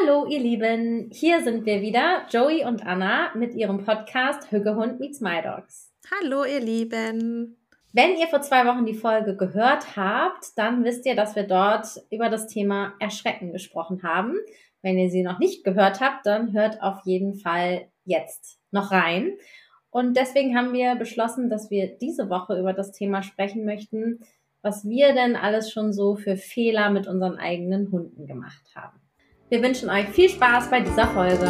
Hallo, ihr Lieben. Hier sind wir wieder, Joey und Anna, mit ihrem Podcast Hüggehund meets My Dogs. Hallo, ihr Lieben. Wenn ihr vor zwei Wochen die Folge gehört habt, dann wisst ihr, dass wir dort über das Thema Erschrecken gesprochen haben. Wenn ihr sie noch nicht gehört habt, dann hört auf jeden Fall jetzt noch rein. Und deswegen haben wir beschlossen, dass wir diese Woche über das Thema sprechen möchten, was wir denn alles schon so für Fehler mit unseren eigenen Hunden gemacht haben. Wir wünschen euch viel Spaß bei dieser Folge.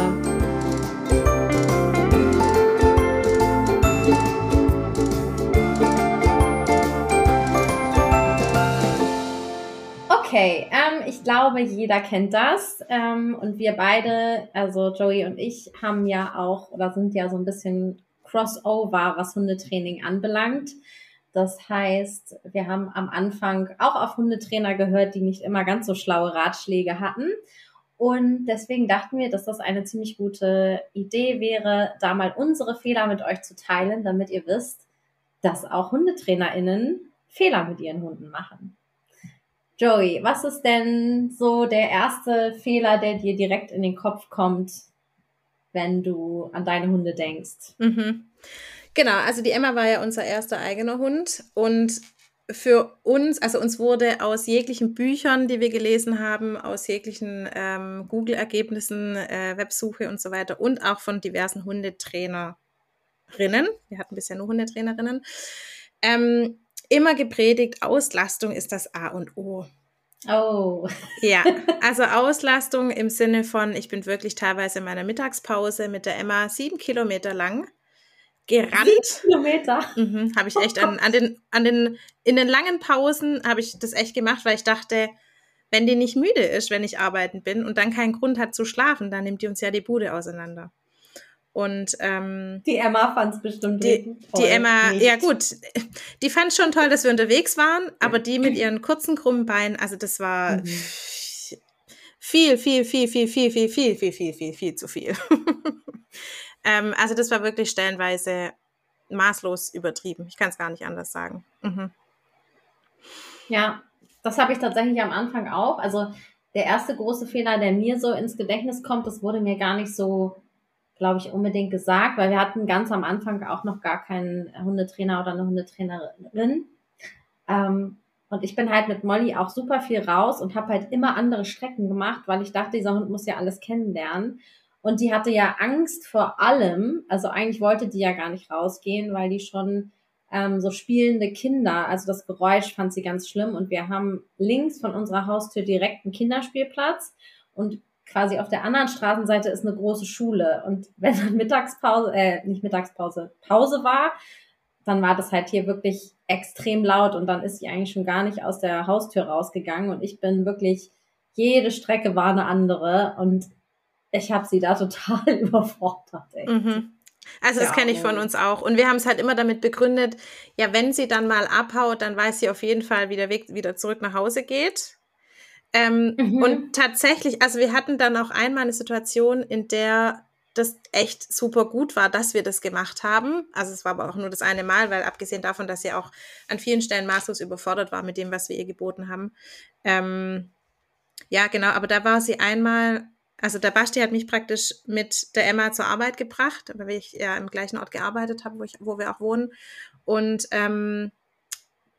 Okay, ähm, ich glaube, jeder kennt das. Ähm, und wir beide, also Joey und ich, haben ja auch oder sind ja so ein bisschen Crossover, was Hundetraining anbelangt. Das heißt, wir haben am Anfang auch auf Hundetrainer gehört, die nicht immer ganz so schlaue Ratschläge hatten. Und deswegen dachten wir, dass das eine ziemlich gute Idee wäre, da mal unsere Fehler mit euch zu teilen, damit ihr wisst, dass auch HundetrainerInnen Fehler mit ihren Hunden machen. Joey, was ist denn so der erste Fehler, der dir direkt in den Kopf kommt, wenn du an deine Hunde denkst? Mhm. Genau, also die Emma war ja unser erster eigener Hund und für uns, also uns wurde aus jeglichen Büchern, die wir gelesen haben, aus jeglichen ähm, Google-Ergebnissen, äh, Websuche und so weiter und auch von diversen Hundetrainerinnen, wir hatten bisher nur Hundetrainerinnen, ähm, immer gepredigt, Auslastung ist das A und O. Oh. Ja, also Auslastung im Sinne von, ich bin wirklich teilweise in meiner Mittagspause mit der Emma sieben Kilometer lang gerannt. Sieben Kilometer. Mhm, habe ich echt an, an, den, an den, in den langen Pausen habe ich das echt gemacht, weil ich dachte, wenn die nicht müde ist, wenn ich arbeiten bin und dann keinen Grund hat zu schlafen, dann nimmt die uns ja die Bude auseinander. Und ähm, die Emma fand es bestimmt die, die Emma, nicht. ja gut, die fand schon toll, dass wir unterwegs waren, aber die mit ihren kurzen krummen Beinen, also das war mhm. viel, viel, viel, viel, viel, viel, viel, viel, viel, viel, viel zu viel. Ähm, also das war wirklich stellenweise maßlos übertrieben. Ich kann es gar nicht anders sagen. Mhm. Ja, das habe ich tatsächlich am Anfang auch. Also der erste große Fehler, der mir so ins Gedächtnis kommt, das wurde mir gar nicht so, glaube ich, unbedingt gesagt, weil wir hatten ganz am Anfang auch noch gar keinen Hundetrainer oder eine Hundetrainerin. Ähm, und ich bin halt mit Molly auch super viel raus und habe halt immer andere Strecken gemacht, weil ich dachte, dieser Hund muss ja alles kennenlernen. Und die hatte ja Angst vor allem. Also eigentlich wollte die ja gar nicht rausgehen, weil die schon ähm, so spielende Kinder, also das Geräusch fand sie ganz schlimm. Und wir haben links von unserer Haustür direkt einen Kinderspielplatz und quasi auf der anderen Straßenseite ist eine große Schule. Und wenn dann Mittagspause, äh, nicht Mittagspause, Pause war, dann war das halt hier wirklich extrem laut und dann ist sie eigentlich schon gar nicht aus der Haustür rausgegangen und ich bin wirklich, jede Strecke war eine andere und ich habe sie da total überfordert. Mhm. Also das ja, kenne ich von uns auch. Und wir haben es halt immer damit begründet, ja, wenn sie dann mal abhaut, dann weiß sie auf jeden Fall, wie der Weg wieder zurück nach Hause geht. Ähm, mhm. Und tatsächlich, also wir hatten dann auch einmal eine Situation, in der das echt super gut war, dass wir das gemacht haben. Also es war aber auch nur das eine Mal, weil abgesehen davon, dass sie auch an vielen Stellen maßlos überfordert war mit dem, was wir ihr geboten haben. Ähm, ja, genau, aber da war sie einmal also der Basti hat mich praktisch mit der Emma zur Arbeit gebracht, weil ich ja im gleichen Ort gearbeitet habe, wo, ich, wo wir auch wohnen. Und ähm,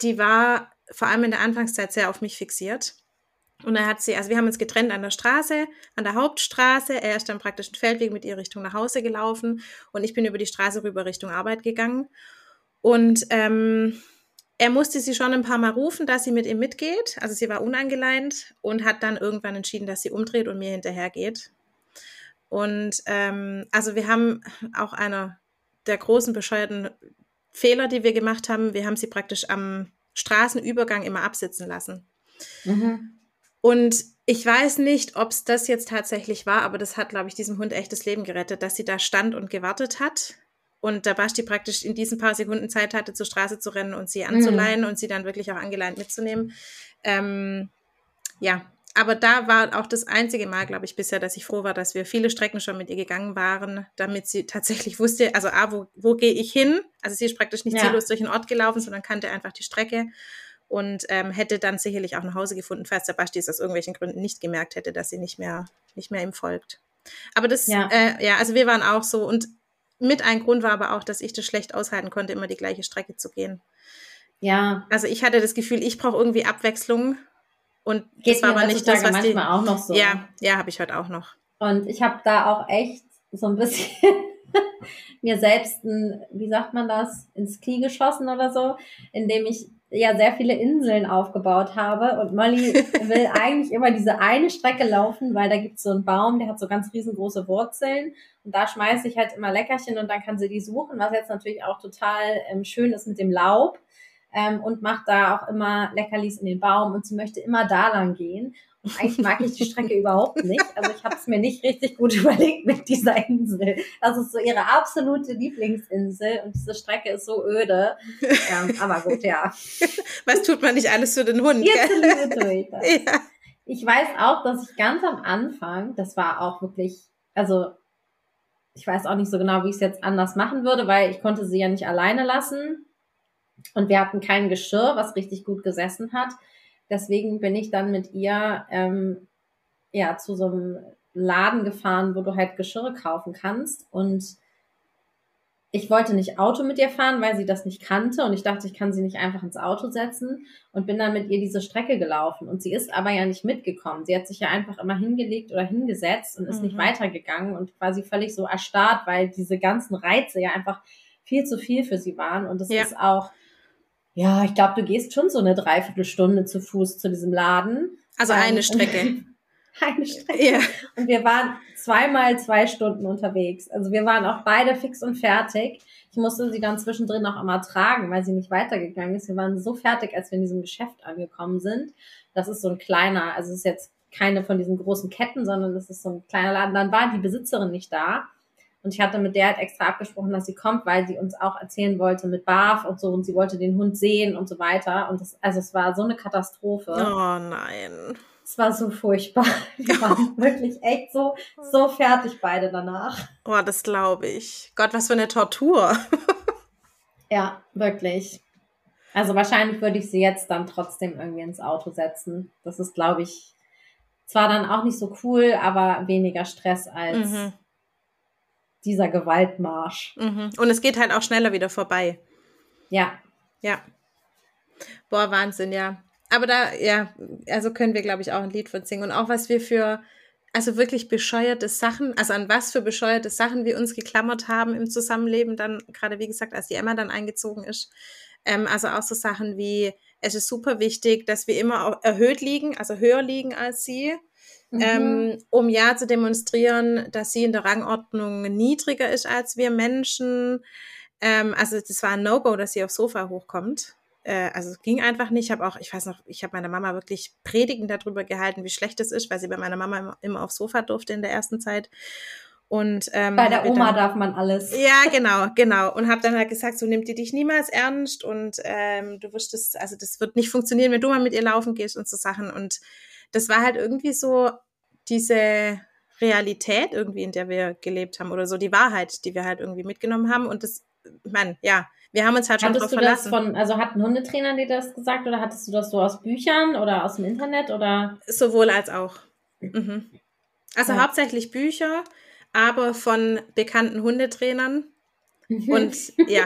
die war vor allem in der Anfangszeit sehr auf mich fixiert. Und er hat sie, also wir haben uns getrennt an der Straße, an der Hauptstraße. Er ist dann praktisch einen Feldweg mit ihr Richtung nach Hause gelaufen und ich bin über die Straße rüber Richtung Arbeit gegangen. Und ähm, er musste sie schon ein paar Mal rufen, dass sie mit ihm mitgeht. Also sie war unangeleint und hat dann irgendwann entschieden, dass sie umdreht und mir hinterhergeht. Und ähm, also wir haben auch einer der großen bescheuerten Fehler, die wir gemacht haben, wir haben sie praktisch am Straßenübergang immer absitzen lassen. Mhm. Und ich weiß nicht, ob es das jetzt tatsächlich war, aber das hat, glaube ich, diesem Hund echtes Leben gerettet, dass sie da stand und gewartet hat und da Basti praktisch in diesen paar Sekunden Zeit hatte, zur Straße zu rennen und sie anzuleihen mhm. und sie dann wirklich auch angeleint mitzunehmen. Ähm, ja, aber da war auch das einzige Mal, glaube ich, bisher, dass ich froh war, dass wir viele Strecken schon mit ihr gegangen waren, damit sie tatsächlich wusste, also A, wo, wo gehe ich hin? Also sie ist praktisch nicht ja. ziellos durch den Ort gelaufen, sondern kannte einfach die Strecke und ähm, hätte dann sicherlich auch nach Hause gefunden, falls der Basti es aus irgendwelchen Gründen nicht gemerkt hätte, dass sie nicht mehr nicht mehr ihm folgt. Aber das, ja. Äh, ja, also wir waren auch so und mit ein Grund war aber auch, dass ich das schlecht aushalten konnte, immer die gleiche Strecke zu gehen. Ja. Also ich hatte das Gefühl, ich brauche irgendwie Abwechslung und Geht das war aber nicht das, was manchmal die, auch noch so. Ja, ja, habe ich heute auch noch. Und ich habe da auch echt so ein bisschen mir selbst ein, wie sagt man das, ins Knie geschossen oder so, indem ich ja sehr viele Inseln aufgebaut habe. Und Molly will eigentlich immer diese eine Strecke laufen, weil da gibt's so einen Baum, der hat so ganz riesengroße Wurzeln. Und da schmeiße ich halt immer Leckerchen und dann kann sie die suchen, was jetzt natürlich auch total ähm, schön ist mit dem Laub. Ähm, und macht da auch immer Leckerlis in den Baum und sie möchte immer da lang gehen eigentlich mag ich die Strecke überhaupt nicht. Also ich habe es mir nicht richtig gut überlegt mit dieser Insel. Das ist so ihre absolute Lieblingsinsel und diese Strecke ist so öde. Ja, aber gut, ja. Was tut man nicht alles für den Hund? Gell? ja. Ich weiß auch, dass ich ganz am Anfang, das war auch wirklich, also ich weiß auch nicht so genau, wie ich es jetzt anders machen würde, weil ich konnte sie ja nicht alleine lassen. Und wir hatten kein Geschirr, was richtig gut gesessen hat. Deswegen bin ich dann mit ihr ähm, ja zu so einem Laden gefahren, wo du halt Geschirre kaufen kannst. Und ich wollte nicht Auto mit ihr fahren, weil sie das nicht kannte. Und ich dachte, ich kann sie nicht einfach ins Auto setzen und bin dann mit ihr diese Strecke gelaufen. Und sie ist aber ja nicht mitgekommen. Sie hat sich ja einfach immer hingelegt oder hingesetzt und ist mhm. nicht weitergegangen und quasi völlig so erstarrt, weil diese ganzen Reize ja einfach viel zu viel für sie waren. Und es ja. ist auch ja, ich glaube, du gehst schon so eine Dreiviertelstunde zu Fuß zu diesem Laden. Also eine Strecke. eine Strecke. Ja. Und wir waren zweimal zwei Stunden unterwegs. Also wir waren auch beide fix und fertig. Ich musste sie dann zwischendrin noch einmal tragen, weil sie nicht weitergegangen ist. Wir waren so fertig, als wir in diesem Geschäft angekommen sind. Das ist so ein kleiner, also es ist jetzt keine von diesen großen Ketten, sondern das ist so ein kleiner Laden. Dann war die Besitzerin nicht da. Und ich hatte mit der halt extra abgesprochen, dass sie kommt, weil sie uns auch erzählen wollte mit Barf und so und sie wollte den Hund sehen und so weiter. Und das, also es war so eine Katastrophe. Oh nein. Es war so furchtbar. Wir waren wirklich echt so, so fertig beide danach. Oh, das glaube ich. Gott, was für eine Tortur. ja, wirklich. Also wahrscheinlich würde ich sie jetzt dann trotzdem irgendwie ins Auto setzen. Das ist, glaube ich, zwar dann auch nicht so cool, aber weniger Stress als mhm dieser Gewaltmarsch. Mhm. Und es geht halt auch schneller wieder vorbei. Ja. Ja. Boah, Wahnsinn, ja. Aber da, ja, also können wir, glaube ich, auch ein Lied von singen. Und auch was wir für, also wirklich bescheuerte Sachen, also an was für bescheuerte Sachen wir uns geklammert haben im Zusammenleben, dann, gerade wie gesagt, als die Emma dann eingezogen ist. Ähm, also auch so Sachen wie, es ist super wichtig, dass wir immer erhöht liegen, also höher liegen als sie mhm. ähm, um ja zu demonstrieren, dass sie in der Rangordnung niedriger ist als wir Menschen. Ähm, also das war ein No-Go, dass sie aufs Sofa hochkommt. Äh, also es ging einfach nicht. Ich habe auch, ich weiß noch, ich habe meiner Mama wirklich Predigen darüber gehalten, wie schlecht es ist, weil sie bei meiner Mama immer, immer aufs Sofa durfte in der ersten Zeit. Und, ähm, Bei der Oma dann, darf man alles. Ja, genau, genau. Und habe dann halt gesagt, so nimmt die dich niemals ernst und ähm, du wirst das, also das wird nicht funktionieren, wenn du mal mit ihr laufen gehst und so Sachen. Und das war halt irgendwie so diese Realität irgendwie, in der wir gelebt haben oder so die Wahrheit, die wir halt irgendwie mitgenommen haben. Und das, meine, ja, wir haben uns halt schon hattest drauf verlassen. Von, also hatten Hundetrainer dir das gesagt oder hattest du das so aus Büchern oder aus dem Internet oder? Sowohl als auch. Mhm. Also ja. hauptsächlich Bücher, aber von bekannten Hundetrainern. Und ja,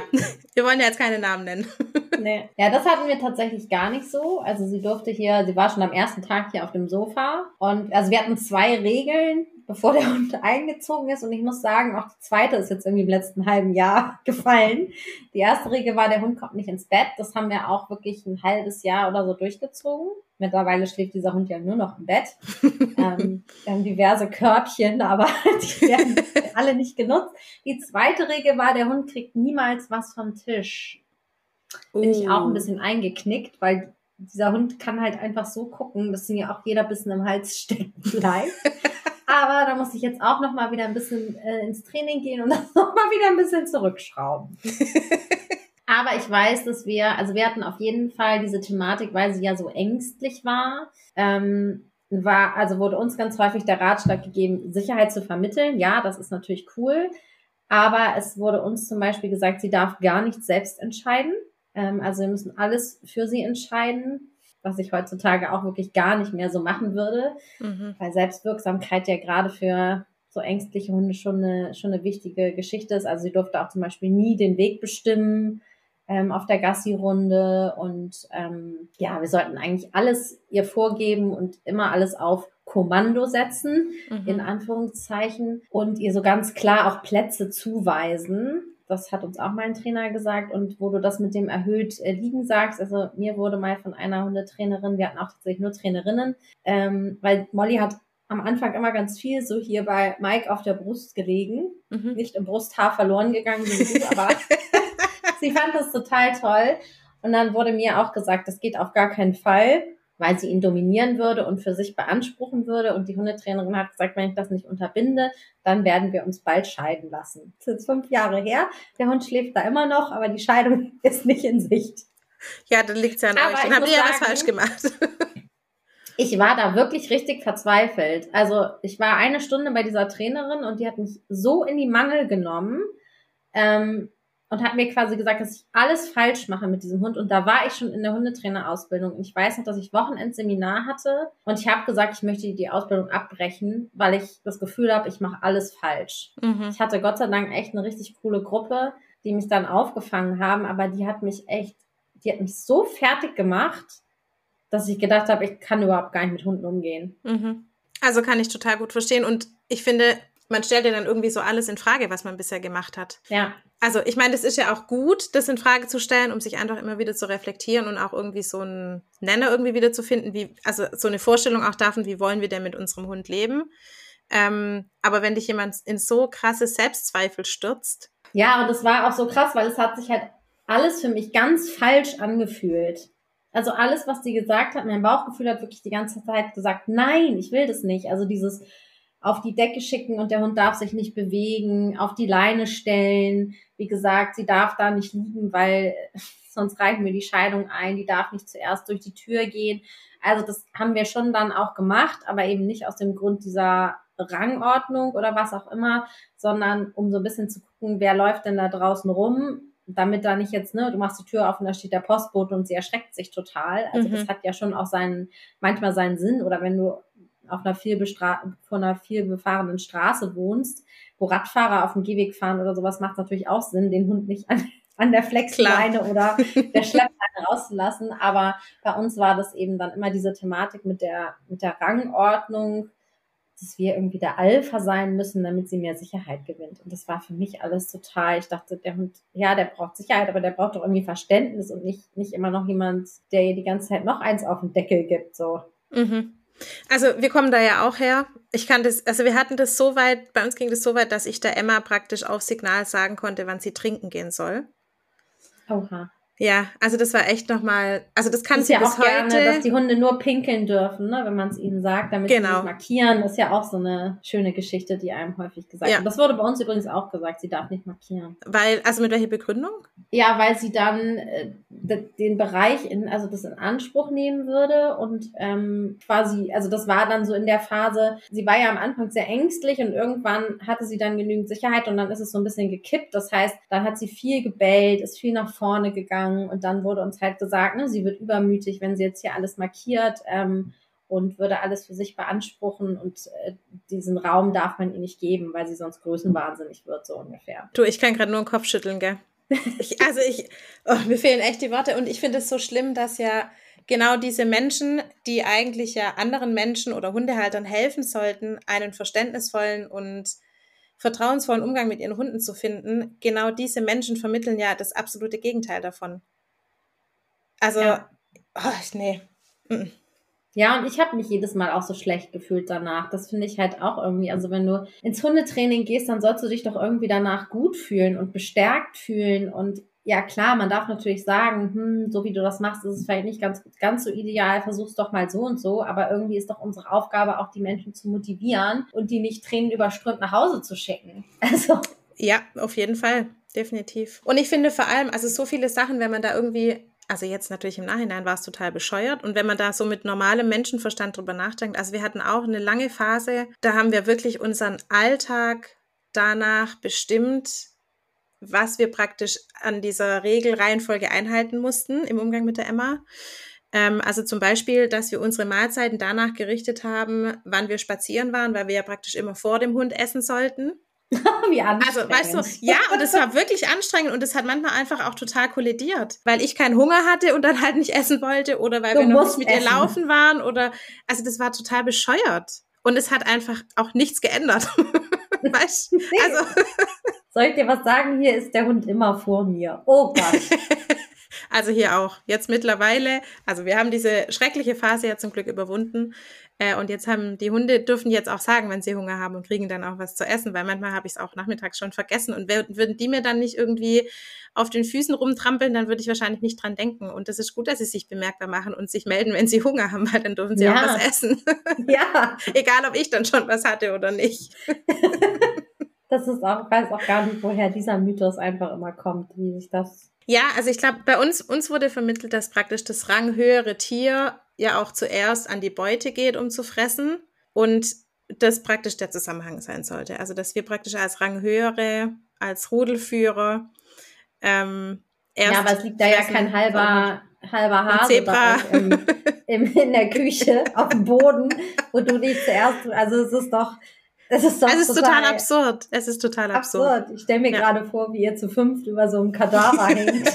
wir wollen ja jetzt keine Namen nennen. Nee. Ja, das hatten wir tatsächlich gar nicht so. Also sie durfte hier, sie war schon am ersten Tag hier auf dem Sofa. Und also wir hatten zwei Regeln, bevor der Hund eingezogen ist. Und ich muss sagen, auch die zweite ist jetzt irgendwie im letzten halben Jahr gefallen. Die erste Regel war, der Hund kommt nicht ins Bett. Das haben wir auch wirklich ein halbes Jahr oder so durchgezogen. Mittlerweile schläft dieser Hund ja nur noch im Bett. ähm, wir haben diverse Körbchen, aber die werden alle nicht genutzt. Die zweite Regel war, der Hund kriegt niemals was vom Tisch. Bin ich auch ein oh. bisschen eingeknickt, weil dieser Hund kann halt einfach so gucken, dass ihm ja auch jeder bisschen im Hals stecken bleibt. Aber da muss ich jetzt auch noch mal wieder ein bisschen äh, ins Training gehen und das noch mal wieder ein bisschen zurückschrauben. Aber ich weiß, dass wir, also wir hatten auf jeden Fall diese Thematik, weil sie ja so ängstlich war, ähm, war, also wurde uns ganz häufig der Ratschlag gegeben, Sicherheit zu vermitteln. Ja, das ist natürlich cool. Aber es wurde uns zum Beispiel gesagt, sie darf gar nicht selbst entscheiden. Ähm, also wir müssen alles für sie entscheiden. Was ich heutzutage auch wirklich gar nicht mehr so machen würde, mhm. weil Selbstwirksamkeit ja gerade für so ängstliche Hunde schon eine, schon eine wichtige Geschichte ist. Also sie durfte auch zum Beispiel nie den Weg bestimmen ähm, auf der Gassi-Runde und ähm, ja, wir sollten eigentlich alles ihr vorgeben und immer alles auf Kommando setzen, mhm. in Anführungszeichen, und ihr so ganz klar auch Plätze zuweisen. Das hat uns auch mein Trainer gesagt. Und wo du das mit dem erhöht äh, liegen sagst, also mir wurde mal von einer Hundetrainerin, wir hatten auch tatsächlich nur Trainerinnen, ähm, weil Molly hat am Anfang immer ganz viel so hier bei Mike auf der Brust gelegen. Mhm. Nicht im Brusthaar verloren gegangen, wie du, aber sie fand das total toll. Und dann wurde mir auch gesagt, das geht auf gar keinen Fall, weil sie ihn dominieren würde und für sich beanspruchen würde. Und die Hundetrainerin hat gesagt, wenn ich das nicht unterbinde, dann werden wir uns bald scheiden lassen. Das ist fünf Jahre her. Der Hund schläft da immer noch, aber die Scheidung ist nicht in Sicht. Ja, dann liegt es ja an aber euch. Dann habt ihr ja was falsch gemacht ich war da wirklich richtig verzweifelt. Also ich war eine Stunde bei dieser Trainerin und die hat mich so in die Mangel genommen ähm, und hat mir quasi gesagt, dass ich alles falsch mache mit diesem Hund. Und da war ich schon in der Hundetrainerausbildung. Und ich weiß noch, dass ich Wochenendseminar hatte und ich habe gesagt, ich möchte die Ausbildung abbrechen, weil ich das Gefühl habe, ich mache alles falsch. Mhm. Ich hatte Gott sei Dank echt eine richtig coole Gruppe, die mich dann aufgefangen haben, aber die hat mich echt, die hat mich so fertig gemacht dass ich gedacht habe, ich kann überhaupt gar nicht mit Hunden umgehen. Mhm. Also kann ich total gut verstehen. Und ich finde, man stellt ja dann irgendwie so alles in Frage, was man bisher gemacht hat. Ja. Also ich meine, das ist ja auch gut, das in Frage zu stellen, um sich einfach immer wieder zu reflektieren und auch irgendwie so einen Nenner irgendwie wieder zu finden, wie, also so eine Vorstellung auch davon, wie wollen wir denn mit unserem Hund leben. Ähm, aber wenn dich jemand in so krasse Selbstzweifel stürzt. Ja, und das war auch so krass, weil es hat sich halt alles für mich ganz falsch angefühlt. Also alles, was sie gesagt hat, mein Bauchgefühl hat wirklich die ganze Zeit gesagt, nein, ich will das nicht. Also dieses auf die Decke schicken und der Hund darf sich nicht bewegen, auf die Leine stellen. Wie gesagt, sie darf da nicht liegen, weil sonst reichen wir die Scheidung ein. Die darf nicht zuerst durch die Tür gehen. Also das haben wir schon dann auch gemacht, aber eben nicht aus dem Grund dieser Rangordnung oder was auch immer, sondern um so ein bisschen zu gucken, wer läuft denn da draußen rum, damit da nicht jetzt, ne, du machst die Tür auf und da steht der Postbote und sie erschreckt sich total. Also mhm. das hat ja schon auch seinen, manchmal seinen Sinn. Oder wenn du auf einer viel von einer viel befahrenen Straße wohnst, wo Radfahrer auf dem Gehweg fahren oder sowas, macht natürlich auch Sinn, den Hund nicht an, an der Flexleine oder der Schleppleine rauszulassen. Aber bei uns war das eben dann immer diese Thematik mit der, mit der Rangordnung dass wir irgendwie der Alpha sein müssen, damit sie mehr Sicherheit gewinnt. Und das war für mich alles total, ich dachte, der Hund, ja, der braucht Sicherheit, aber der braucht doch irgendwie Verständnis und nicht, nicht immer noch jemand, der ihr die ganze Zeit noch eins auf den Deckel gibt, so. Mhm. Also wir kommen da ja auch her. Ich kann das, also wir hatten das so weit, bei uns ging das so weit, dass ich der Emma praktisch auf Signal sagen konnte, wann sie trinken gehen soll. Oha. Ja, also das war echt nochmal, also das kann sie ja bis auch heute. Gerne, dass die Hunde nur pinkeln dürfen, ne, wenn man es ihnen sagt, damit genau. sie markieren. Das ist ja auch so eine schöne Geschichte, die einem häufig gesagt ja. wird. Das wurde bei uns übrigens auch gesagt, sie darf nicht markieren. Weil, also mit welcher Begründung? Ja, weil sie dann äh, den Bereich in, also das in Anspruch nehmen würde und ähm, quasi, also das war dann so in der Phase, sie war ja am Anfang sehr ängstlich und irgendwann hatte sie dann genügend Sicherheit und dann ist es so ein bisschen gekippt. Das heißt, dann hat sie viel gebellt, ist viel nach vorne gegangen gegangen und dann wurde uns halt gesagt, ne, sie wird übermütig, wenn sie jetzt hier alles markiert ähm, und würde alles für sich beanspruchen und äh, diesen Raum darf man ihr nicht geben, weil sie sonst größenwahnsinnig wird, so ungefähr. Du, ich kann gerade nur den Kopf schütteln, gell? Ich, also ich, oh, mir fehlen echt die Worte und ich finde es so schlimm, dass ja genau diese Menschen, die eigentlich ja anderen Menschen oder Hundehaltern helfen sollten, einen verständnisvollen und vertrauensvollen Umgang mit ihren Hunden zu finden, genau diese Menschen vermitteln ja das absolute Gegenteil davon. Also, ja. oh, nee. Ja, und ich habe mich jedes Mal auch so schlecht gefühlt danach. Das finde ich halt auch irgendwie. Also wenn du ins Hundetraining gehst, dann sollst du dich doch irgendwie danach gut fühlen und bestärkt fühlen. Und ja klar, man darf natürlich sagen, hm, so wie du das machst, ist es vielleicht nicht ganz, ganz so ideal, versuch's doch mal so und so, aber irgendwie ist doch unsere Aufgabe auch die Menschen zu motivieren und die nicht Tränen überströmt nach Hause zu schicken. Also. Ja, auf jeden Fall. Definitiv. Und ich finde vor allem, also so viele Sachen, wenn man da irgendwie also jetzt natürlich im Nachhinein war es total bescheuert. Und wenn man da so mit normalem Menschenverstand drüber nachdenkt, also wir hatten auch eine lange Phase, da haben wir wirklich unseren Alltag danach bestimmt, was wir praktisch an dieser Regelreihenfolge einhalten mussten im Umgang mit der Emma. Ähm, also zum Beispiel, dass wir unsere Mahlzeiten danach gerichtet haben, wann wir spazieren waren, weil wir ja praktisch immer vor dem Hund essen sollten. Wie anstrengend. Also, weißt du, ja, und es war wirklich anstrengend und es hat manchmal einfach auch total kollidiert, weil ich keinen Hunger hatte und dann halt nicht essen wollte oder weil du wir noch nicht mit essen. ihr laufen waren oder, also das war total bescheuert. Und es hat einfach auch nichts geändert. weißt du? Also. Soll ich dir was sagen? Hier ist der Hund immer vor mir. Oh Gott. Also hier auch. Jetzt mittlerweile, also wir haben diese schreckliche Phase ja zum Glück überwunden. Äh, und jetzt haben die Hunde dürfen jetzt auch sagen, wenn sie Hunger haben und kriegen dann auch was zu essen, weil manchmal habe ich es auch nachmittags schon vergessen. Und würden die mir dann nicht irgendwie auf den Füßen rumtrampeln, dann würde ich wahrscheinlich nicht dran denken. Und das ist gut, dass sie sich bemerkbar machen und sich melden, wenn sie Hunger haben, weil dann dürfen sie ja. auch was essen. Ja. Egal, ob ich dann schon was hatte oder nicht. das ist auch, ich weiß auch gar nicht, woher dieser Mythos einfach immer kommt, wie sich das ja, also ich glaube, bei uns, uns wurde vermittelt, dass praktisch das ranghöhere Tier ja auch zuerst an die Beute geht, um zu fressen. Und das praktisch der Zusammenhang sein sollte. Also, dass wir praktisch als Ranghöhere, als Rudelführer, ähm, erst. Ja, aber es liegt da ja kein halber, halber Hase Zebra. Im, im, in der Küche auf dem Boden, wo du dich zuerst, also es ist doch, es ist, doch es ist total, total, absurd. Es ist total absurd. absurd. Ich stelle mir ja. gerade vor, wie ihr zu fünft über so einem Kadaver hängt.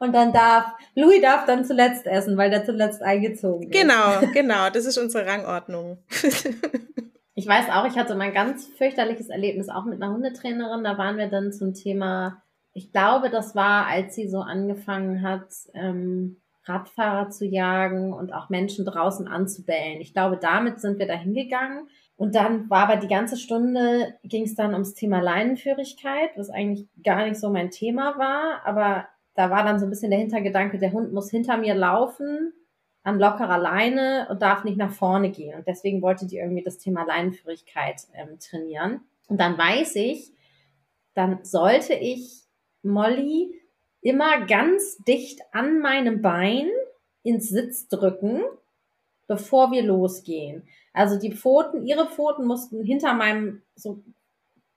Und dann darf, Louis darf dann zuletzt essen, weil der zuletzt eingezogen ist. Genau, genau. Das ist unsere Rangordnung. ich weiß auch, ich hatte mal ein ganz fürchterliches Erlebnis auch mit einer Hundetrainerin. Da waren wir dann zum Thema, ich glaube, das war, als sie so angefangen hat, ähm, Radfahrer zu jagen und auch Menschen draußen anzubellen. Ich glaube, damit sind wir da hingegangen. Und dann war aber die ganze Stunde, ging es dann ums Thema Leinenführigkeit, was eigentlich gar nicht so mein Thema war. Aber da war dann so ein bisschen der Hintergedanke, der Hund muss hinter mir laufen an lockerer Leine und darf nicht nach vorne gehen. Und deswegen wollte die irgendwie das Thema Leinenführigkeit ähm, trainieren. Und dann weiß ich, dann sollte ich Molly immer ganz dicht an meinem Bein ins Sitz drücken, bevor wir losgehen. Also die Pfoten, ihre Pfoten mussten hinter meinem, so,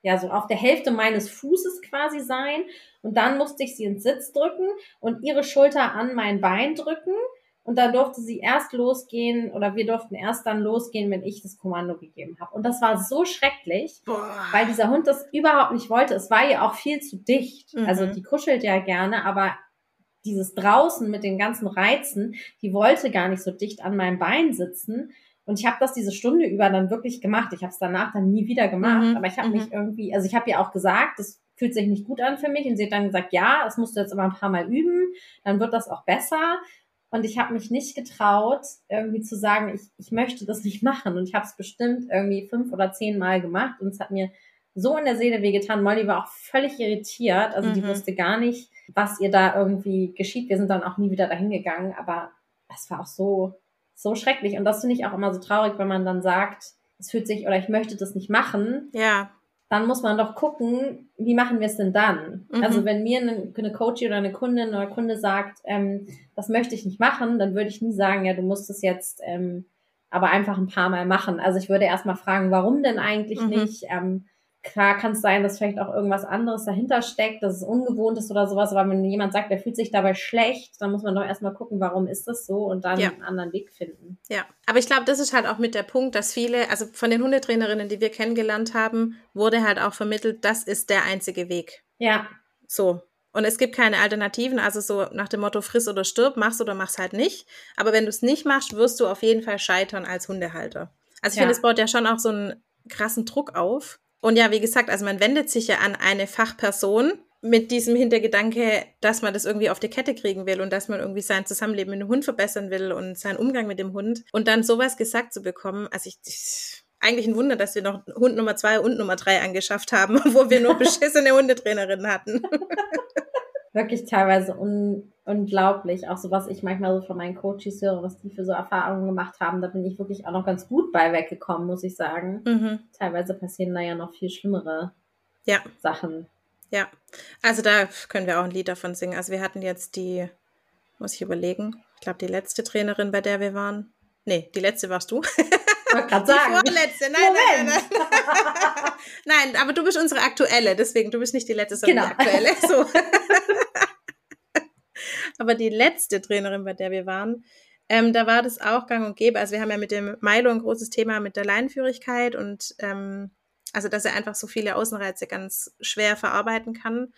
ja, so auf der Hälfte meines Fußes quasi sein. Und dann musste ich sie ins Sitz drücken und ihre Schulter an mein Bein drücken und dann durfte sie erst losgehen oder wir durften erst dann losgehen, wenn ich das Kommando gegeben habe. Und das war so schrecklich, Boah. weil dieser Hund das überhaupt nicht wollte. Es war ihr auch viel zu dicht. Mhm. Also die kuschelt ja gerne, aber dieses draußen mit den ganzen Reizen, die wollte gar nicht so dicht an meinem Bein sitzen. Und ich habe das diese Stunde über dann wirklich gemacht. Ich habe es danach dann nie wieder gemacht. Mhm. Aber ich habe mhm. mich irgendwie, also ich habe ihr auch gesagt, das fühlt sich nicht gut an für mich. Und sie hat dann gesagt, ja, das musst du jetzt aber ein paar Mal üben, dann wird das auch besser. Und ich habe mich nicht getraut, irgendwie zu sagen, ich, ich möchte das nicht machen. Und ich habe es bestimmt irgendwie fünf oder zehn Mal gemacht. Und es hat mir so in der Seele wehgetan. Molly war auch völlig irritiert. Also mhm. die wusste gar nicht, was ihr da irgendwie geschieht. Wir sind dann auch nie wieder dahin gegangen. Aber es war auch so, so schrecklich. Und das finde ich auch immer so traurig, wenn man dann sagt, es fühlt sich oder ich möchte das nicht machen. Ja dann muss man doch gucken, wie machen wir es denn dann? Mhm. Also wenn mir eine, eine Coach oder eine Kundin oder Kunde sagt, ähm, das möchte ich nicht machen, dann würde ich nie sagen, ja, du musst es jetzt ähm, aber einfach ein paar Mal machen. Also ich würde erstmal fragen, warum denn eigentlich mhm. nicht? Ähm, Klar kann es sein, dass vielleicht auch irgendwas anderes dahinter steckt, dass es ungewohnt ist oder sowas, aber wenn jemand sagt, der fühlt sich dabei schlecht, dann muss man doch erstmal gucken, warum ist das so und dann ja. einen anderen Weg finden. Ja, aber ich glaube, das ist halt auch mit der Punkt, dass viele, also von den Hundetrainerinnen, die wir kennengelernt haben, wurde halt auch vermittelt, das ist der einzige Weg. Ja. So. Und es gibt keine Alternativen, also so nach dem Motto friss oder stirb, machst oder mach's halt nicht. Aber wenn du es nicht machst, wirst du auf jeden Fall scheitern als Hundehalter. Also ich ja. finde, es baut ja schon auch so einen krassen Druck auf und ja, wie gesagt, also man wendet sich ja an eine Fachperson mit diesem Hintergedanke, dass man das irgendwie auf die Kette kriegen will und dass man irgendwie sein Zusammenleben mit dem Hund verbessern will und seinen Umgang mit dem Hund. Und dann sowas gesagt zu bekommen, also ich, ich eigentlich ein Wunder, dass wir noch Hund Nummer zwei und Nummer drei angeschafft haben, wo wir nur beschissene Hundetrainerinnen hatten. Wirklich teilweise un unglaublich. Auch so, was ich manchmal so von meinen Coaches höre, was die für so Erfahrungen gemacht haben, da bin ich wirklich auch noch ganz gut bei weggekommen, muss ich sagen. Mhm. Teilweise passieren da ja noch viel schlimmere ja. Sachen. Ja, also da können wir auch ein Lied davon singen. Also wir hatten jetzt die, muss ich überlegen, ich glaube die letzte Trainerin, bei der wir waren. Nee, die letzte warst du. Ich sagen. Die vorletzte, nein, nein, nein, nein. nein, aber du bist unsere aktuelle, deswegen, du bist nicht die letzte, sondern genau. die aktuelle. So. Aber die letzte Trainerin, bei der wir waren, ähm, da war das auch gang und gäbe. Also wir haben ja mit dem Milo ein großes Thema mit der Leinenführigkeit und ähm, also dass er einfach so viele Außenreize ganz schwer verarbeiten kann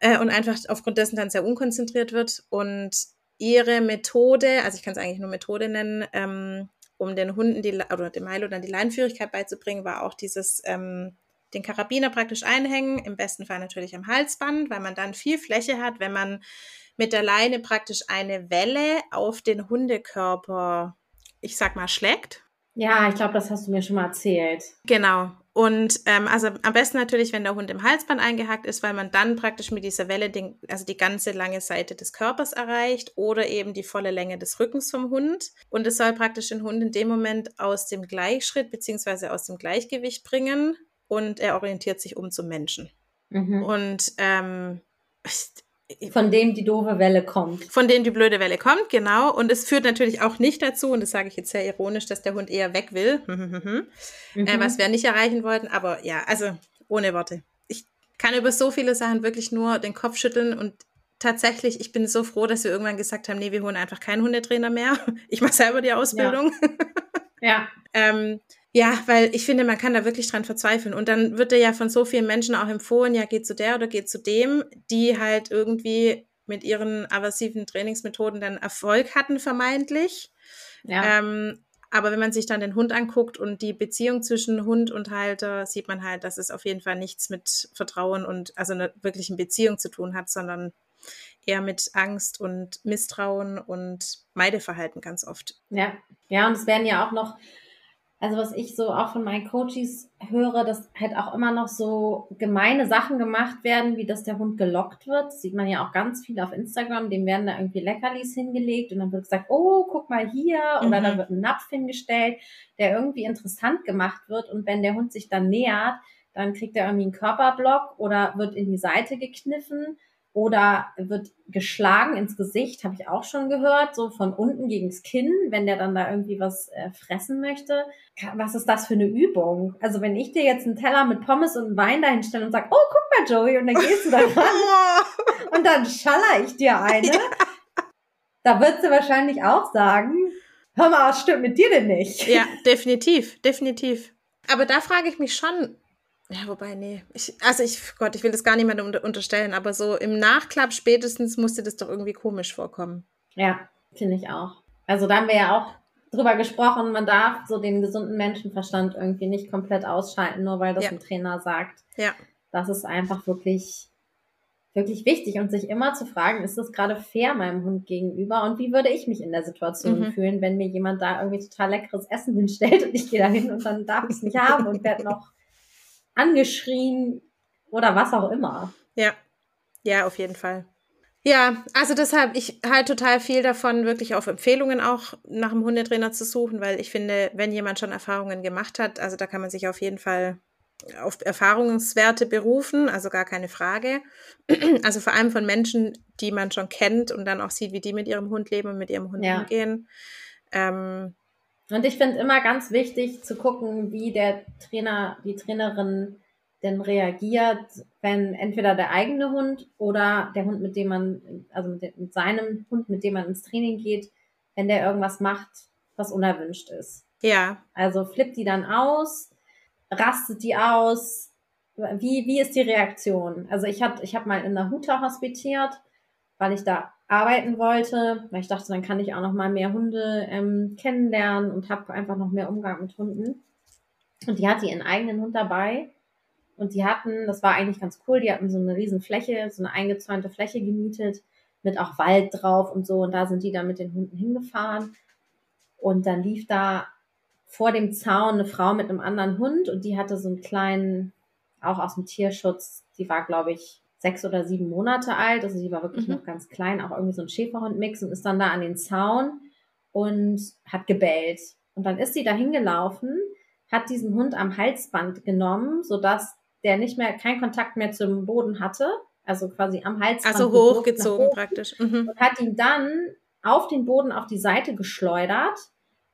äh, und einfach aufgrund dessen dann sehr unkonzentriert wird. Und ihre Methode, also ich kann es eigentlich nur Methode nennen, ähm, um den Hunden die, oder dem Milo dann die Leinenführigkeit beizubringen, war auch dieses ähm, den Karabiner praktisch einhängen, im besten Fall natürlich am Halsband, weil man dann viel Fläche hat, wenn man mit der Leine praktisch eine Welle auf den Hundekörper, ich sag mal, schlägt. Ja, ich glaube, das hast du mir schon mal erzählt. Genau. Und ähm, also am besten natürlich, wenn der Hund im Halsband eingehackt ist, weil man dann praktisch mit dieser Welle den, also die ganze lange Seite des Körpers erreicht oder eben die volle Länge des Rückens vom Hund. Und es soll praktisch den Hund in dem Moment aus dem Gleichschritt beziehungsweise aus dem Gleichgewicht bringen und er orientiert sich um zum Menschen. Mhm. Und ähm, von dem die doofe Welle kommt. Von dem die blöde Welle kommt, genau. Und es führt natürlich auch nicht dazu, und das sage ich jetzt sehr ironisch, dass der Hund eher weg will, mhm. äh, was wir nicht erreichen wollten. Aber ja, also ohne Worte. Ich kann über so viele Sachen wirklich nur den Kopf schütteln und tatsächlich, ich bin so froh, dass wir irgendwann gesagt haben, nee, wir holen einfach keinen Hundetrainer mehr. Ich mache selber die Ausbildung. Ja. ja. ähm, ja, weil ich finde, man kann da wirklich dran verzweifeln. Und dann wird er ja von so vielen Menschen auch empfohlen, ja, geht zu der oder geht zu dem, die halt irgendwie mit ihren aversiven Trainingsmethoden dann Erfolg hatten, vermeintlich. Ja. Ähm, aber wenn man sich dann den Hund anguckt und die Beziehung zwischen Hund und Halter, sieht man halt, dass es auf jeden Fall nichts mit Vertrauen und also einer wirklichen Beziehung zu tun hat, sondern eher mit Angst und Misstrauen und Meideverhalten ganz oft. Ja, ja, und es werden ja auch noch also was ich so auch von meinen Coaches höre, dass halt auch immer noch so gemeine Sachen gemacht werden, wie dass der Hund gelockt wird. Das sieht man ja auch ganz viel auf Instagram. Dem werden da irgendwie Leckerlis hingelegt und dann wird gesagt, oh, guck mal hier. Oder mhm. dann wird ein Napf hingestellt, der irgendwie interessant gemacht wird. Und wenn der Hund sich dann nähert, dann kriegt er irgendwie einen Körperblock oder wird in die Seite gekniffen oder wird geschlagen ins Gesicht, habe ich auch schon gehört, so von unten gegens Kinn, wenn der dann da irgendwie was äh, fressen möchte. Was ist das für eine Übung? Also wenn ich dir jetzt einen Teller mit Pommes und Wein dahin stelle und sag, oh, guck mal, Joey, und dann gehst du da ran und dann schaller ich dir eine, ja. da würdest du wahrscheinlich auch sagen, hör mal, was stimmt mit dir denn nicht? Ja, definitiv, definitiv. Aber da frage ich mich schon, ja, wobei, nee. Ich, also ich, Gott, ich will das gar niemandem unter, unterstellen, aber so im Nachklapp spätestens musste das doch irgendwie komisch vorkommen. Ja, finde ich auch. Also da haben wir ja auch drüber gesprochen, man darf so den gesunden Menschenverstand irgendwie nicht komplett ausschalten, nur weil das ja. ein Trainer sagt. Ja. Das ist einfach wirklich, wirklich wichtig und sich immer zu fragen, ist das gerade fair meinem Hund gegenüber und wie würde ich mich in der Situation mhm. fühlen, wenn mir jemand da irgendwie total leckeres Essen hinstellt und ich gehe da hin und dann darf ich es nicht haben und werde noch angeschrien oder was auch immer. Ja, ja, auf jeden Fall. Ja, also deshalb, ich halte total viel davon, wirklich auf Empfehlungen auch nach einem Hundetrainer zu suchen, weil ich finde, wenn jemand schon Erfahrungen gemacht hat, also da kann man sich auf jeden Fall auf Erfahrungswerte berufen, also gar keine Frage. Also vor allem von Menschen, die man schon kennt und dann auch sieht, wie die mit ihrem Hund leben und mit ihrem Hund ja. umgehen. Ähm, und ich finde immer ganz wichtig zu gucken, wie der Trainer, die Trainerin denn reagiert, wenn entweder der eigene Hund oder der Hund, mit dem man, also mit, mit seinem Hund, mit dem man ins Training geht, wenn der irgendwas macht, was unerwünscht ist. Ja. Also flippt die dann aus, rastet die aus. Wie, wie ist die Reaktion? Also ich hab, ich hab mal in der Huta hospitiert, weil ich da arbeiten wollte, weil ich dachte, dann kann ich auch noch mal mehr Hunde ähm, kennenlernen und habe einfach noch mehr Umgang mit Hunden. Und die hatte ihren eigenen Hund dabei. Und die hatten, das war eigentlich ganz cool, die hatten so eine riesen Fläche, so eine eingezäunte Fläche gemietet, mit auch Wald drauf und so. Und da sind die dann mit den Hunden hingefahren. Und dann lief da vor dem Zaun eine Frau mit einem anderen Hund und die hatte so einen kleinen, auch aus dem Tierschutz, die war, glaube ich, sechs oder sieben Monate alt, also sie war wirklich mhm. noch ganz klein, auch irgendwie so ein Schäferhund-Mix und ist dann da an den Zaun und hat gebellt. Und dann ist sie da hingelaufen, hat diesen Hund am Halsband genommen, sodass der nicht mehr, keinen Kontakt mehr zum Boden hatte, also quasi am Halsband. Also hochgezogen hoch, praktisch. Mhm. Und hat ihn dann auf den Boden auf die Seite geschleudert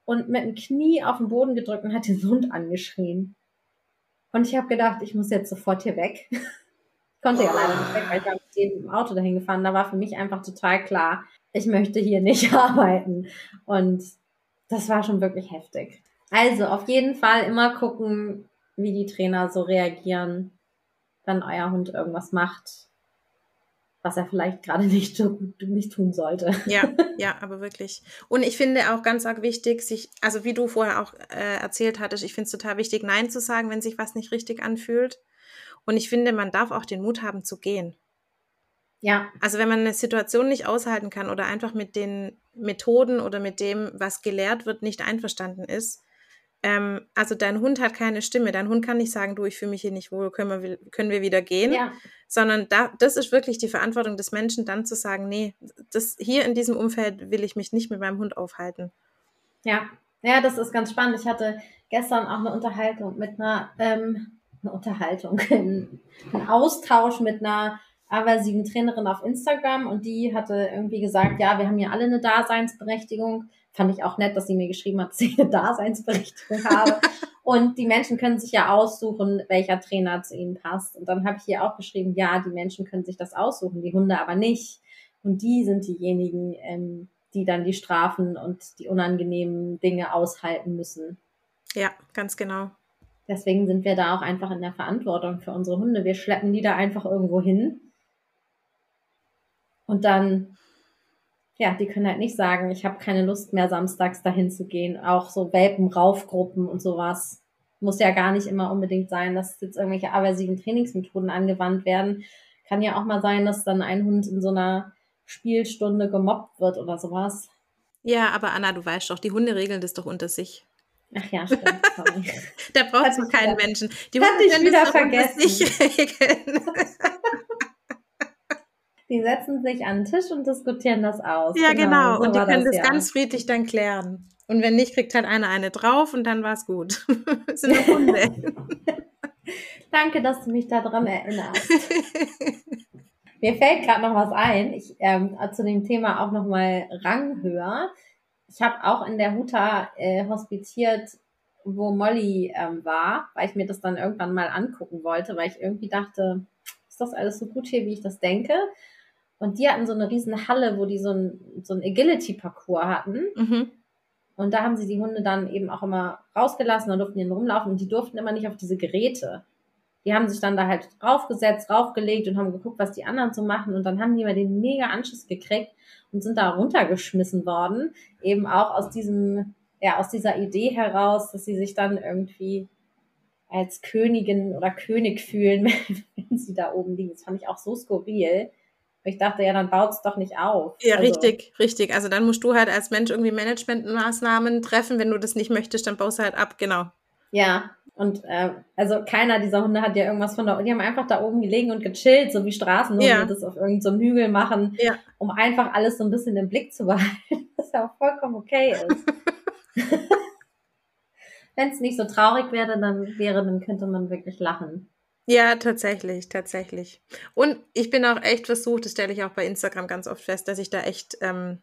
und mit dem Knie auf den Boden gedrückt und hat den Hund angeschrien. Und ich habe gedacht, ich muss jetzt sofort hier weg konnte ja leider nicht weg, weil ich war dem Auto dahin gefahren. Da war für mich einfach total klar, ich möchte hier nicht arbeiten. Und das war schon wirklich heftig. Also auf jeden Fall immer gucken, wie die Trainer so reagieren, wenn euer Hund irgendwas macht, was er vielleicht gerade nicht so gut nicht tun sollte. Ja, ja, aber wirklich. Und ich finde auch ganz arg wichtig, sich, also wie du vorher auch äh, erzählt hattest, ich finde es total wichtig, Nein zu sagen, wenn sich was nicht richtig anfühlt. Und ich finde, man darf auch den Mut haben zu gehen. Ja. Also wenn man eine Situation nicht aushalten kann oder einfach mit den Methoden oder mit dem, was gelehrt wird, nicht einverstanden ist, ähm, also dein Hund hat keine Stimme. Dein Hund kann nicht sagen, du, ich fühle mich hier nicht wohl, können wir, können wir wieder gehen. Ja. Sondern da, das ist wirklich die Verantwortung des Menschen, dann zu sagen, nee, das, hier in diesem Umfeld will ich mich nicht mit meinem Hund aufhalten. Ja, ja, das ist ganz spannend. Ich hatte gestern auch eine Unterhaltung mit einer, ähm, eine Unterhaltung, einen Austausch mit einer aversiven Trainerin auf Instagram und die hatte irgendwie gesagt, ja, wir haben ja alle eine Daseinsberechtigung. Fand ich auch nett, dass sie mir geschrieben hat, dass ich eine Daseinsberechtigung habe. Und die Menschen können sich ja aussuchen, welcher Trainer zu ihnen passt. Und dann habe ich hier auch geschrieben, ja, die Menschen können sich das aussuchen, die Hunde aber nicht. Und die sind diejenigen, ähm, die dann die Strafen und die unangenehmen Dinge aushalten müssen. Ja, ganz genau. Deswegen sind wir da auch einfach in der Verantwortung für unsere Hunde. Wir schleppen die da einfach irgendwo hin und dann, ja, die können halt nicht sagen, ich habe keine Lust mehr, samstags dahin zu gehen. Auch so Welpen-Raufgruppen und sowas. Muss ja gar nicht immer unbedingt sein, dass jetzt irgendwelche aversiven Trainingsmethoden angewandt werden. Kann ja auch mal sein, dass dann ein Hund in so einer Spielstunde gemobbt wird oder sowas. Ja, aber Anna, du weißt doch, die Hunde regeln das doch unter sich. Ach ja, stimmt. Sorry. da braucht es keinen wieder, Menschen. Die Hunde ich wieder vergessen. Die setzen sich an den Tisch und diskutieren das aus. Ja, genau. genau. So und die können das, das ja. ganz friedlich dann klären. Und wenn nicht, kriegt halt einer eine drauf und dann war es gut. das sind nur Hunde. Danke, dass du mich daran erinnerst. Mir fällt gerade noch was ein. Ich ähm, zu dem Thema auch noch mal Ranghöher. Ich habe auch in der Huta äh, hospitiert, wo Molly ähm, war, weil ich mir das dann irgendwann mal angucken wollte, weil ich irgendwie dachte, ist das alles so gut hier, wie ich das denke? Und die hatten so eine riesen Halle, wo die so ein, so ein Agility-Parcours hatten. Mhm. Und da haben sie die Hunde dann eben auch immer rausgelassen, da durften die rumlaufen und die durften immer nicht auf diese Geräte. Die haben sich dann da halt draufgesetzt, draufgelegt und haben geguckt, was die anderen so machen. Und dann haben die immer den mega Anschiss gekriegt und sind da runtergeschmissen worden. Eben auch aus diesem, ja, aus dieser Idee heraus, dass sie sich dann irgendwie als Königin oder König fühlen, wenn sie da oben liegen. Das fand ich auch so skurril. Ich dachte, ja, dann baut es doch nicht auf. Ja, also. richtig, richtig. Also dann musst du halt als Mensch irgendwie Managementmaßnahmen treffen. Wenn du das nicht möchtest, dann baust du halt ab, genau. Ja, und äh, also keiner dieser Hunde hat ja irgendwas von da. Die haben einfach da oben gelegen und gechillt, so wie Straßenhunde ja. das auf irgendeinem so Hügel machen, ja. um einfach alles so ein bisschen im Blick zu behalten, was ja auch vollkommen okay ist. Wenn es nicht so traurig wäre, dann wäre, dann könnte man wirklich lachen. Ja, tatsächlich, tatsächlich. Und ich bin auch echt versucht, das stelle ich auch bei Instagram ganz oft fest, dass ich da echt, ähm,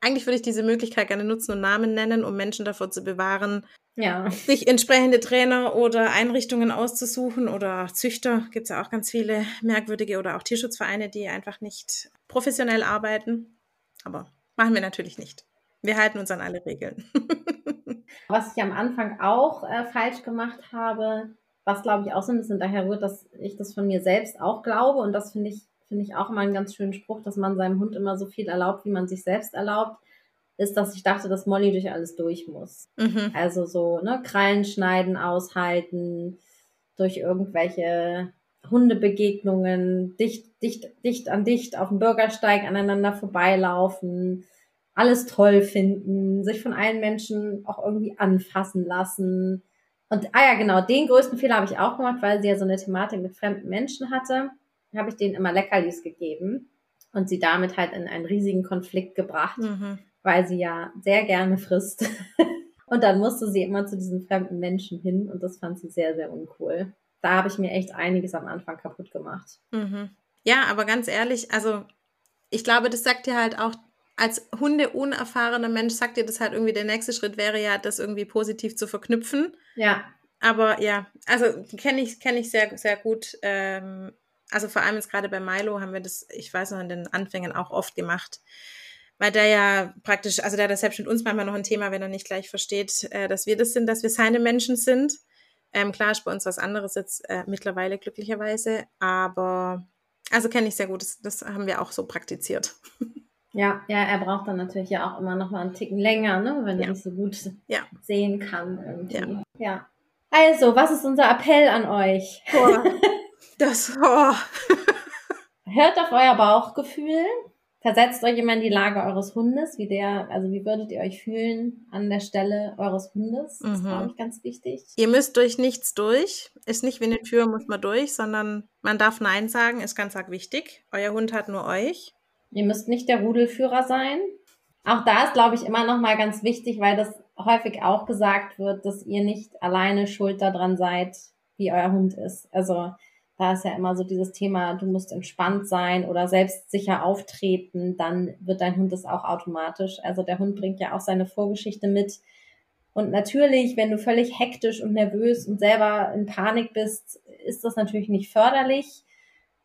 eigentlich würde ich diese Möglichkeit gerne nutzen und Namen nennen, um Menschen davor zu bewahren, ja. sich entsprechende Trainer oder Einrichtungen auszusuchen oder Züchter. Gibt es ja auch ganz viele merkwürdige oder auch Tierschutzvereine, die einfach nicht professionell arbeiten. Aber machen wir natürlich nicht. Wir halten uns an alle Regeln. Was ich am Anfang auch äh, falsch gemacht habe, was glaube ich auch so ein bisschen daher rührt, dass ich das von mir selbst auch glaube und das finde ich finde ich auch immer einen ganz schönen Spruch, dass man seinem Hund immer so viel erlaubt, wie man sich selbst erlaubt, ist, dass ich dachte, dass Molly durch alles durch muss. Mhm. Also so, ne, Krallen schneiden, aushalten, durch irgendwelche Hundebegegnungen, dicht, dicht, dicht an dicht auf dem Bürgersteig aneinander vorbeilaufen, alles toll finden, sich von allen Menschen auch irgendwie anfassen lassen, und, ah ja, genau, den größten Fehler habe ich auch gemacht, weil sie ja so eine Thematik mit fremden Menschen hatte. Habe ich denen immer Leckerlis gegeben und sie damit halt in einen riesigen Konflikt gebracht, mhm. Weil sie ja sehr gerne frisst. und dann musste sie immer zu diesen fremden Menschen hin und das fand sie sehr, sehr uncool. Da habe ich mir echt einiges am Anfang kaputt gemacht. Mhm. Ja, aber ganz ehrlich, also ich glaube, das sagt dir halt auch als Hunde-unerfahrener Mensch sagt dir das halt irgendwie, der nächste Schritt wäre ja, das irgendwie positiv zu verknüpfen. Ja. Aber ja, also kenne ich, kenn ich sehr, sehr gut. Ähm, Also vor allem jetzt gerade bei Milo haben wir das, ich weiß noch, in den Anfängen auch oft gemacht. Weil der ja praktisch, also der hat das selbst mit uns manchmal noch ein Thema, wenn er nicht gleich versteht, äh, dass wir das sind, dass wir seine Menschen sind. Ähm, klar ist bei uns was anderes jetzt äh, mittlerweile glücklicherweise, aber also kenne ich sehr gut, das, das haben wir auch so praktiziert. Ja, ja, er braucht dann natürlich ja auch immer noch mal einen Ticken länger, ne, wenn ja. er nicht so gut ja. sehen kann irgendwie. Ja. ja. Also, was ist unser Appell an euch? Oh, das, oh. Hört auf euer Bauchgefühl. Versetzt euch immer in die Lage eures Hundes, wie der, also wie würdet ihr euch fühlen an der Stelle eures Hundes? Das mhm. ist, glaube ich, ganz wichtig. Ihr müsst durch nichts durch. Ist nicht wie eine Tür, muss man durch, sondern man darf Nein sagen, ist ganz arg wichtig. Euer Hund hat nur euch. Ihr müsst nicht der Rudelführer sein. Auch da ist, glaube ich, immer noch mal ganz wichtig, weil das häufig auch gesagt wird, dass ihr nicht alleine schuld daran seid, wie euer Hund ist. Also da ist ja immer so dieses Thema, du musst entspannt sein oder selbstsicher auftreten, dann wird dein Hund es auch automatisch. Also der Hund bringt ja auch seine Vorgeschichte mit. Und natürlich, wenn du völlig hektisch und nervös und selber in Panik bist, ist das natürlich nicht förderlich.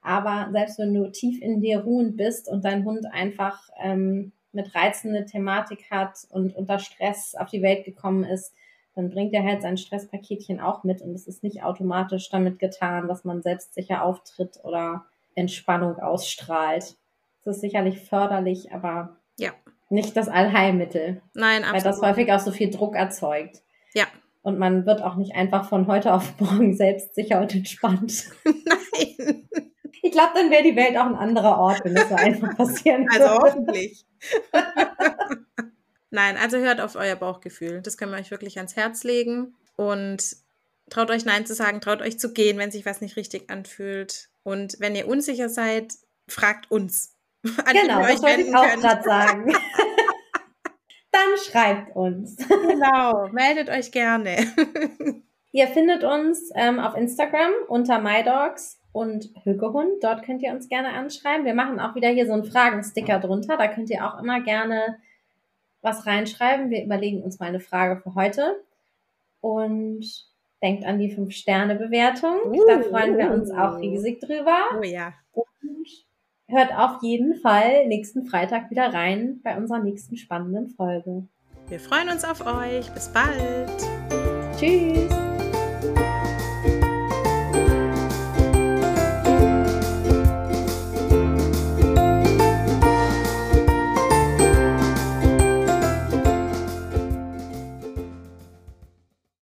Aber selbst wenn du tief in dir ruhend bist und dein Hund einfach ähm, mit reizende Thematik hat und unter Stress auf die Welt gekommen ist, dann bringt er halt sein Stresspaketchen auch mit und es ist nicht automatisch damit getan, dass man selbstsicher auftritt oder Entspannung ausstrahlt. Das ist sicherlich förderlich, aber ja. nicht das Allheilmittel. Nein, absolut. Weil das häufig auch so viel Druck erzeugt. Ja. Und man wird auch nicht einfach von heute auf morgen selbstsicher und entspannt. Nein. Ich glaube, dann wäre die Welt auch ein anderer Ort, wenn das so einfach passieren also würde. Also hoffentlich. Nein, also hört auf euer Bauchgefühl. Das können wir euch wirklich ans Herz legen. Und traut euch Nein zu sagen, traut euch zu gehen, wenn sich was nicht richtig anfühlt. Und wenn ihr unsicher seid, fragt uns. genau, das wollte ich auch gerade sagen. Dann schreibt uns. genau, meldet euch gerne. ihr findet uns ähm, auf Instagram unter MyDogs und Hückehund. Dort könnt ihr uns gerne anschreiben. Wir machen auch wieder hier so einen Fragensticker drunter. Da könnt ihr auch immer gerne was reinschreiben. Wir überlegen uns mal eine Frage für heute. Und denkt an die 5-Sterne-Bewertung. Uh, da freuen wir uns auch riesig drüber. Oh ja. Und hört auf jeden Fall nächsten Freitag wieder rein bei unserer nächsten spannenden Folge. Wir freuen uns auf euch. Bis bald. Tschüss.